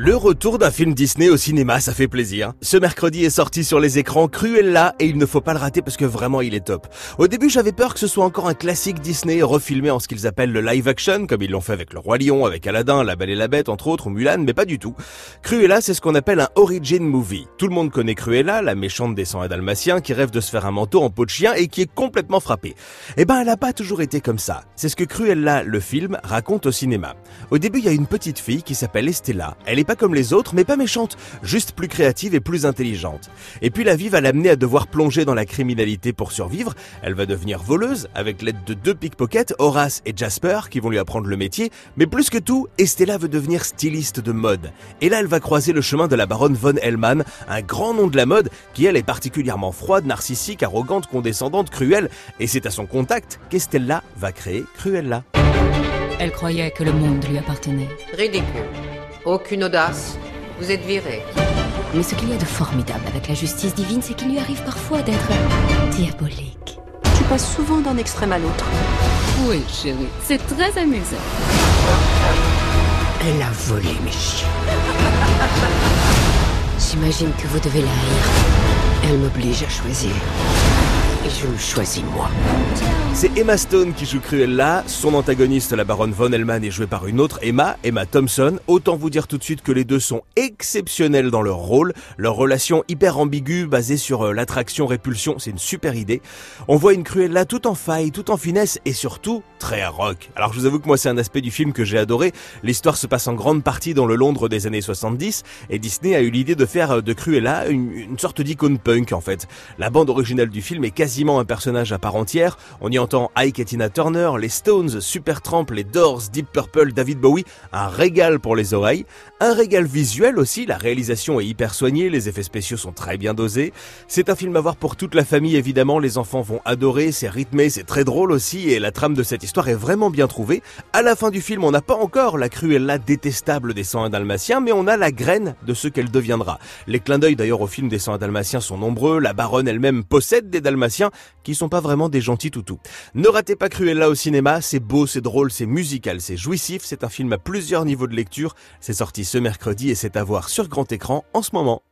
Le retour d'un film Disney au cinéma, ça fait plaisir. Ce mercredi est sorti sur les écrans Cruella et il ne faut pas le rater parce que vraiment il est top. Au début j'avais peur que ce soit encore un classique Disney refilmé en ce qu'ils appellent le live action, comme ils l'ont fait avec Le Roi Lion, avec Aladdin, La Belle et la Bête entre autres, ou Mulan, mais pas du tout. Cruella c'est ce qu'on appelle un origin movie. Tout le monde connaît Cruella, la méchante des sangs dalmatiens qui rêve de se faire un manteau en peau de chien et qui est complètement frappée. Eh ben elle a pas toujours été comme ça. C'est ce que Cruella, le film, raconte au cinéma. Au début il y a une petite fille qui s'appelle Estella. Pas comme les autres, mais pas méchante, juste plus créative et plus intelligente. Et puis la vie va l'amener à devoir plonger dans la criminalité pour survivre. Elle va devenir voleuse avec l'aide de deux pickpockets, Horace et Jasper, qui vont lui apprendre le métier. Mais plus que tout, Estella veut devenir styliste de mode. Et là, elle va croiser le chemin de la baronne von Hellman, un grand nom de la mode, qui elle est particulièrement froide, narcissique, arrogante, condescendante, cruelle. Et c'est à son contact qu'Estella va créer Cruella. Elle croyait que le monde lui appartenait. Ridicule. Aucune audace. Vous êtes viré. Mais ce qu'il y a de formidable avec la justice divine, c'est qu'il lui arrive parfois d'être diabolique. Tu passes souvent d'un extrême à l'autre. Oui, chérie, c'est très amusant. Elle a volé mes chiens. J'imagine que vous devez la haïr. Elle m'oblige à choisir. Et je choisis moi. C'est Emma Stone qui joue Cruella, son antagoniste la baronne von Hellman est jouée par une autre Emma, Emma Thompson. Autant vous dire tout de suite que les deux sont exceptionnels dans leur rôle, leur relation hyper ambiguë basée sur euh, l'attraction-répulsion, c'est une super idée. On voit une Cruella tout en faille, tout en finesse et surtout très rock. Alors je vous avoue que moi c'est un aspect du film que j'ai adoré. L'histoire se passe en grande partie dans le Londres des années 70 et Disney a eu l'idée de faire euh, de Cruella une, une sorte d'icône punk en fait. La bande originale du film est quasiment un personnage à part entière. On y entend Ike et Tina Turner, les Stones, Supertramp, les Doors, Deep Purple, David Bowie, un régal pour les oreilles, un régal visuel aussi, la réalisation est hyper soignée, les effets spéciaux sont très bien dosés. C'est un film à voir pour toute la famille évidemment, les enfants vont adorer, c'est rythmé, c'est très drôle aussi et la trame de cette histoire est vraiment bien trouvée. À la fin du film, on n'a pas encore la Cruella détestable des 101 Dalmatiens, mais on a la graine de ce qu'elle deviendra. Les clins d'œil d'ailleurs au film des 101 Dalmatiens sont nombreux, la baronne elle-même possède des Dalmatiens qui sont pas vraiment des gentils toutous. Ne ratez pas Cruella au cinéma, c'est beau, c'est drôle, c'est musical, c'est jouissif, c'est un film à plusieurs niveaux de lecture. C'est sorti ce mercredi et c'est à voir sur grand écran en ce moment.